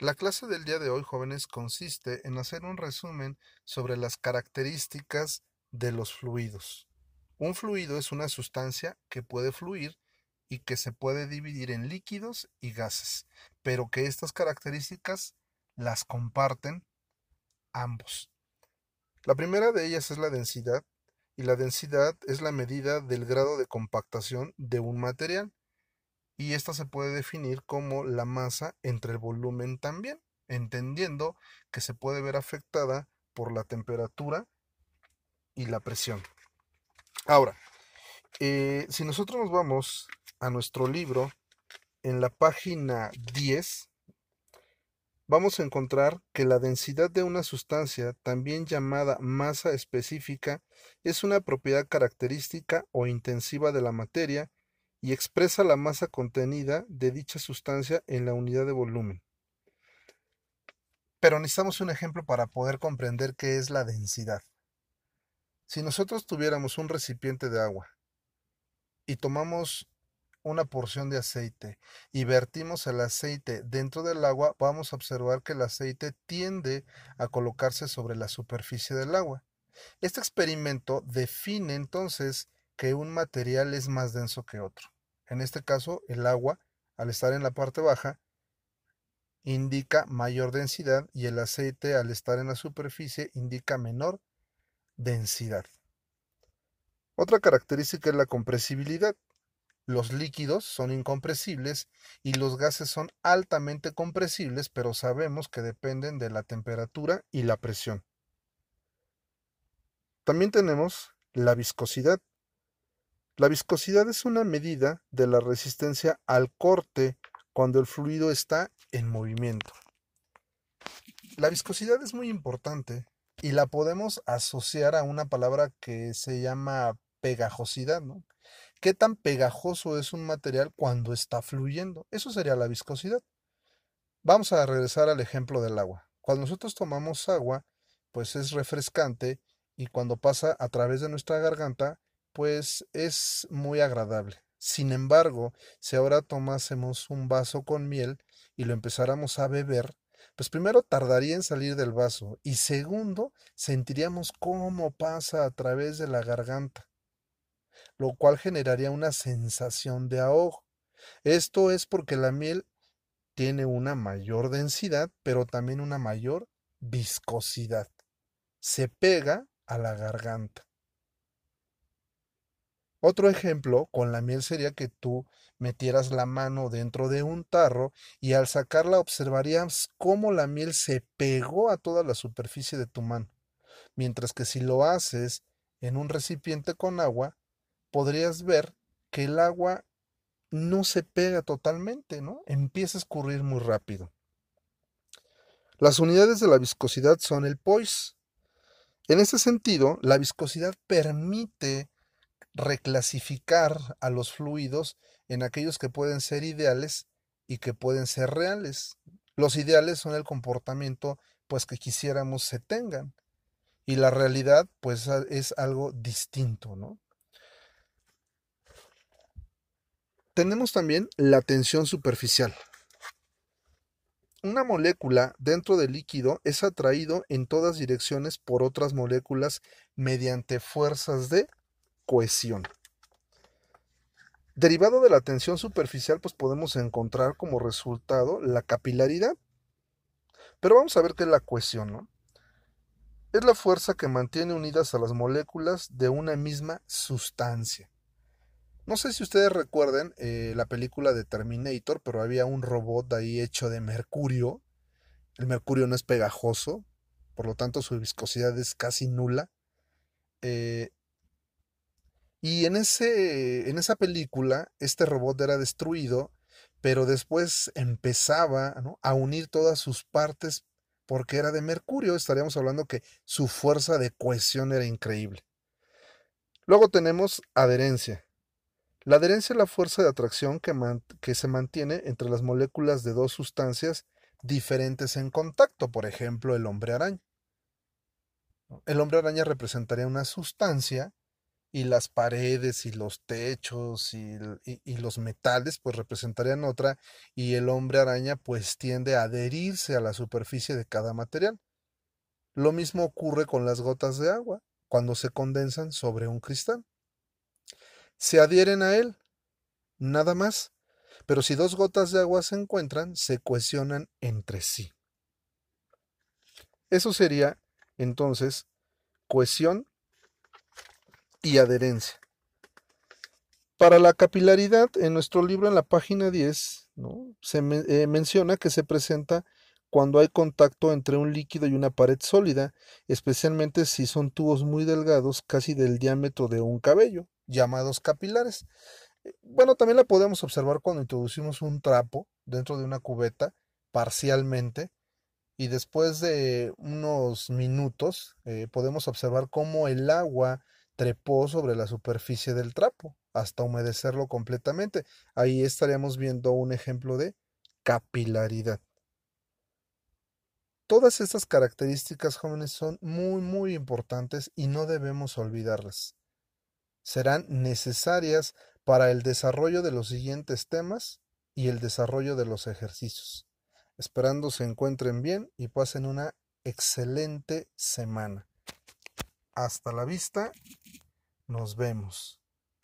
La clase del día de hoy, jóvenes, consiste en hacer un resumen sobre las características de los fluidos. Un fluido es una sustancia que puede fluir y que se puede dividir en líquidos y gases, pero que estas características las comparten ambos. La primera de ellas es la densidad, y la densidad es la medida del grado de compactación de un material y esta se puede definir como la masa entre el volumen también, entendiendo que se puede ver afectada por la temperatura y la presión. Ahora, eh, si nosotros nos vamos a nuestro libro, en la página 10, vamos a encontrar que la densidad de una sustancia, también llamada masa específica, es una propiedad característica o intensiva de la materia y expresa la masa contenida de dicha sustancia en la unidad de volumen. Pero necesitamos un ejemplo para poder comprender qué es la densidad. Si nosotros tuviéramos un recipiente de agua y tomamos una porción de aceite y vertimos el aceite dentro del agua, vamos a observar que el aceite tiende a colocarse sobre la superficie del agua. Este experimento define entonces que un material es más denso que otro. En este caso, el agua, al estar en la parte baja, indica mayor densidad y el aceite, al estar en la superficie, indica menor densidad. Otra característica es la compresibilidad. Los líquidos son incompresibles y los gases son altamente compresibles, pero sabemos que dependen de la temperatura y la presión. También tenemos la viscosidad. La viscosidad es una medida de la resistencia al corte cuando el fluido está en movimiento. La viscosidad es muy importante y la podemos asociar a una palabra que se llama pegajosidad. ¿Qué tan pegajoso es un material cuando está fluyendo? Eso sería la viscosidad. Vamos a regresar al ejemplo del agua. Cuando nosotros tomamos agua, pues es refrescante y cuando pasa a través de nuestra garganta, pues es muy agradable. Sin embargo, si ahora tomásemos un vaso con miel y lo empezáramos a beber, pues primero tardaría en salir del vaso y segundo sentiríamos cómo pasa a través de la garganta, lo cual generaría una sensación de ahogo. Esto es porque la miel tiene una mayor densidad, pero también una mayor viscosidad. Se pega a la garganta. Otro ejemplo con la miel sería que tú metieras la mano dentro de un tarro y al sacarla observarías cómo la miel se pegó a toda la superficie de tu mano. Mientras que si lo haces en un recipiente con agua, podrías ver que el agua no se pega totalmente, ¿no? Empieza a escurrir muy rápido. Las unidades de la viscosidad son el poise. En ese sentido, la viscosidad permite reclasificar a los fluidos en aquellos que pueden ser ideales y que pueden ser reales. Los ideales son el comportamiento pues que quisiéramos se tengan y la realidad pues es algo distinto, ¿no? Tenemos también la tensión superficial. Una molécula dentro del líquido es atraído en todas direcciones por otras moléculas mediante fuerzas de cohesión. Derivado de la tensión superficial, pues podemos encontrar como resultado la capilaridad. Pero vamos a ver qué es la cohesión, ¿no? Es la fuerza que mantiene unidas a las moléculas de una misma sustancia. No sé si ustedes recuerden eh, la película de Terminator, pero había un robot ahí hecho de mercurio. El mercurio no es pegajoso, por lo tanto su viscosidad es casi nula. Eh, y en, ese, en esa película, este robot era destruido, pero después empezaba a unir todas sus partes porque era de mercurio. Estaríamos hablando que su fuerza de cohesión era increíble. Luego tenemos adherencia. La adherencia es la fuerza de atracción que, que se mantiene entre las moléculas de dos sustancias diferentes en contacto, por ejemplo, el hombre araña. El hombre araña representaría una sustancia y las paredes y los techos y, y, los metales pues representarían otra y el hombre araña pues tiende a adherirse a la superficie de cada material. Lo mismo ocurre con las gotas de agua cuando se condensan sobre un cristal. Se adhieren a él, nada más, pero si dos gotas de agua se encuentran, se cohesionan entre sí. Eso sería entonces cohesión y adherencia. Para la capilaridad, en nuestro libro en la página 10, se eh, menciona que se presenta cuando hay contacto entre un líquido y una pared sólida, especialmente si son tubos muy delgados, casi del diámetro de un cabello, llamados capilares. Eh, bueno, también la podemos observar cuando introducimos un trapo dentro de una cubeta parcialmente y después de unos minutos eh, podemos observar cómo el agua trepó sobre la superficie del trapo hasta humedecerlo completamente. Ahí estaríamos viendo un ejemplo de capilaridad. Todas estas características jóvenes son muy muy importantes y no debemos olvidarlas. Serán necesarias para el desarrollo de los siguientes temas y el desarrollo de los ejercicios. Esperando se encuentren bien y pasen una excelente semana. Hasta la vista. Nos vemos.